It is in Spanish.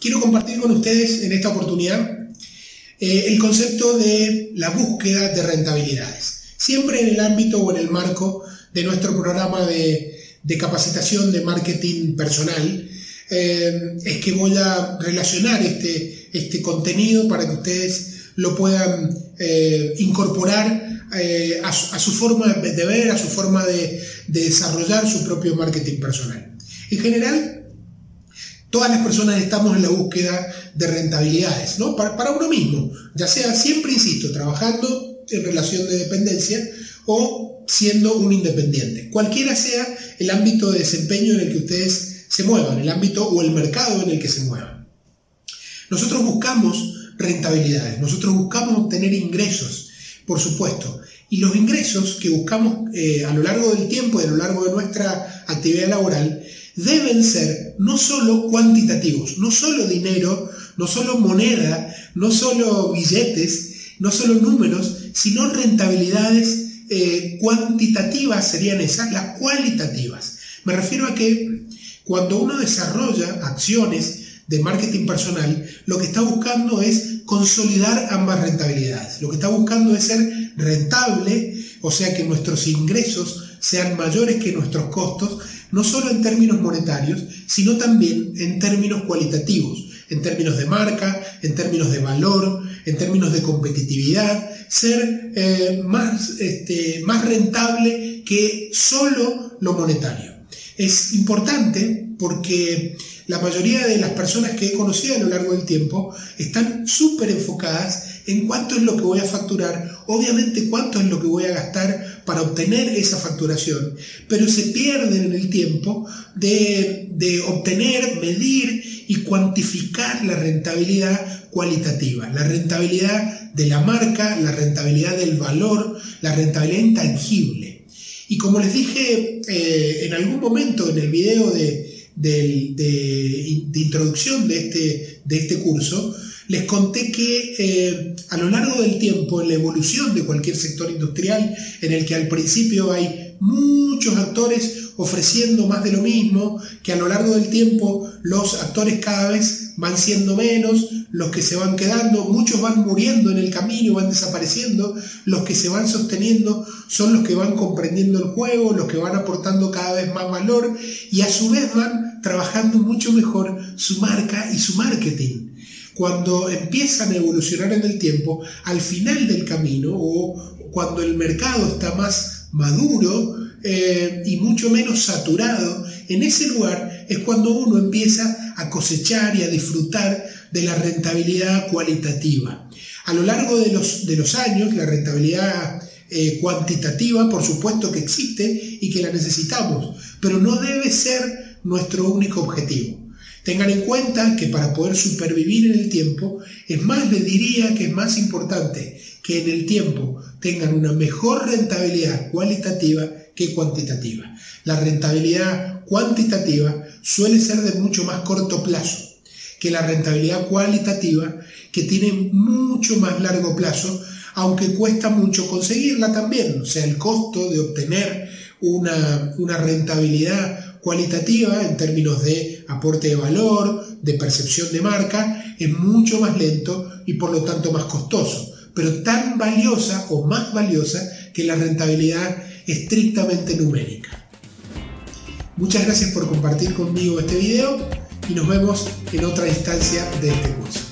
quiero compartir con ustedes en esta oportunidad eh, el concepto de la búsqueda de rentabilidades. Siempre en el ámbito o en el marco de nuestro programa de, capacitación de marketing personal, eh, es que voy a relacionar este, este contenido para que ustedes lo puedan eh, incorporar a su, forma de ver, a su forma de, de desarrollar su propio marketing personal. En general, Todas las personas estamos en la búsqueda de rentabilidades, ¿no? Para, uno mismo, ya sea siempre, insisto, trabajando en relación de dependencia o siendo un independiente. Cualquiera sea el ámbito de desempeño en el que ustedes se muevan, el ámbito o el mercado en el que se muevan. Nosotros buscamos rentabilidades, nosotros buscamos obtener ingresos, por supuesto, y los ingresos que buscamos eh, a lo largo del tiempo y a lo largo de nuestra actividad laboral deben ser no solo cuantitativos, no solo dinero, no solo moneda, no solo billetes, no solo números, sino rentabilidades eh, cuantitativas serían esas, las cualitativas. Me refiero a que cuando uno desarrolla acciones de marketing personal, lo que está buscando es consolidar ambas rentabilidades. Lo que está buscando es ser rentable, o sea que nuestros ingresos sean mayores que nuestros costos no solo en términos monetarios, sino también en términos cualitativos, en términos de marca, en términos de valor, en términos de competitividad, ser eh, más, este, más rentable que solo lo monetario. Es importante porque la mayoría de las personas que he conocido a lo largo del tiempo están súper enfocadas en cuánto es lo que voy a facturar, obviamente cuánto es lo que voy a para obtener esa facturación, pero se pierden en el tiempo de, de obtener, medir y cuantificar la rentabilidad cualitativa, la rentabilidad de la marca, la rentabilidad del valor, la rentabilidad intangible. Y como les dije eh, en algún momento en el video de, de, introducción de este, de este curso, les conté que eh, a lo largo del tiempo, en la evolución de cualquier sector industrial, en el que al principio hay muchos actores ofreciendo más de lo mismo, que a lo largo del tiempo los actores cada vez van siendo menos, los que se van quedando, muchos van muriendo en el camino, van desapareciendo, los que se van sosteniendo son los que van comprendiendo el juego, los que van aportando cada vez más valor y a su vez van trabajando mucho mejor su marca y su marketing cuando empiezan a evolucionar en el tiempo, al final del camino o cuando el mercado está más maduro eh, y mucho menos saturado, en ese lugar es cuando uno empieza a cosechar y a disfrutar de la rentabilidad cualitativa. A lo largo de los, de los años, la rentabilidad eh, cuantitativa, por supuesto que existe y que la necesitamos, pero no debe ser nuestro único objetivo. Tengan en cuenta que para poder supervivir en el tiempo, es más, les diría que es más importante que en el tiempo tengan una mejor rentabilidad cualitativa que cuantitativa. La rentabilidad cuantitativa suele ser de mucho más corto plazo que la rentabilidad cualitativa que tiene mucho más largo plazo, aunque cuesta mucho conseguirla también. O sea, el costo de obtener una, una rentabilidad cualitativa en términos de aporte de valor, de percepción de marca, es mucho más lento y por lo tanto más costoso, pero tan valiosa o más valiosa que la rentabilidad estrictamente numérica. Muchas gracias por compartir conmigo este video y nos vemos en otra instancia de este curso.